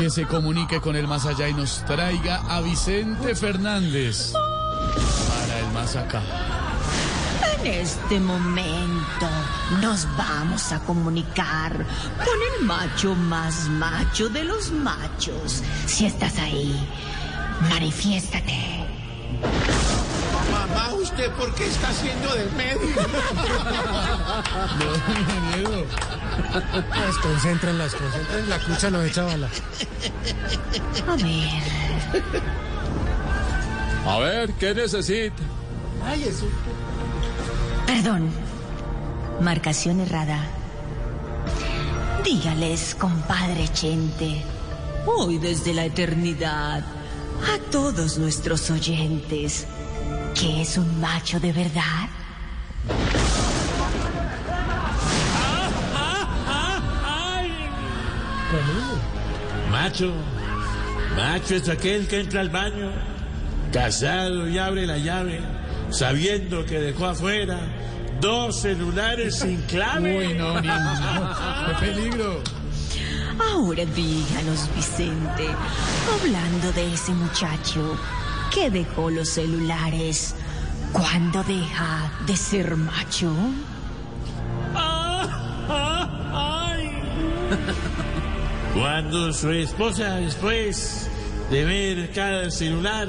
que se comunique con el más allá y nos traiga a Vicente Fernández para el más acá. En este momento nos vamos a comunicar con el macho más macho de los machos. Si estás ahí, manifiéstate. Mamá, ¿usted por qué está haciendo del medio? No, miedo. Las concentran, las concentran. La cucha no echa bala. A ver, A ver, ¿qué necesita? Ay, eso. perdón. Marcación errada. Dígales, compadre Chente, hoy desde la eternidad, a todos nuestros oyentes, que es un macho de verdad. Macho, macho es aquel que entra al baño, casado y abre la llave, sabiendo que dejó afuera dos celulares sin clave. Uy, no, niño. ¡Qué peligro! Ahora díganos, Vicente, hablando de ese muchacho que dejó los celulares, ¿cuándo deja de ser macho? Cuando su esposa, después de ver cada celular,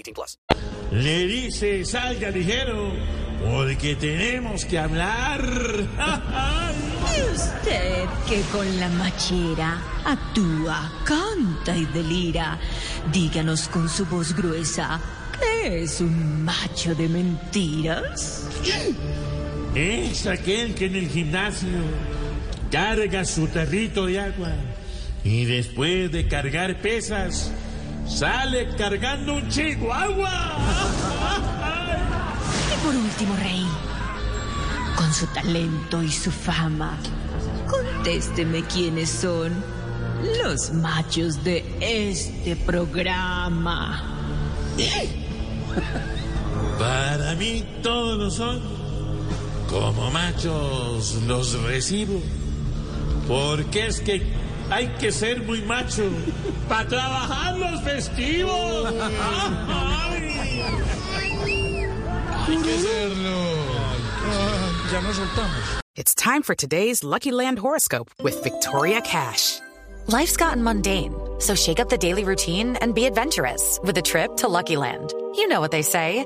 18 plus. le dice salga ligero, porque tenemos que hablar. Y usted que con la machera actúa, canta y delira, díganos con su voz gruesa, ¿qué es un macho de mentiras? Es aquel que en el gimnasio carga su tarrito de agua y después de cargar pesas sale cargando un chihuahua. Y por último, Rey, con su talento y su fama, contésteme quiénes son los machos de este programa. Para mí todos lo son. Como machos los recibo. Porque es que hay que ser muy macho para trabajar los festivos. Hay que hacerlo. Ya nos soltamos. It's time for today's Lucky Land horoscope with Victoria Cash. Life's gotten mundane, so shake up the daily routine and be adventurous with a trip to Lucky Land. You know what they say.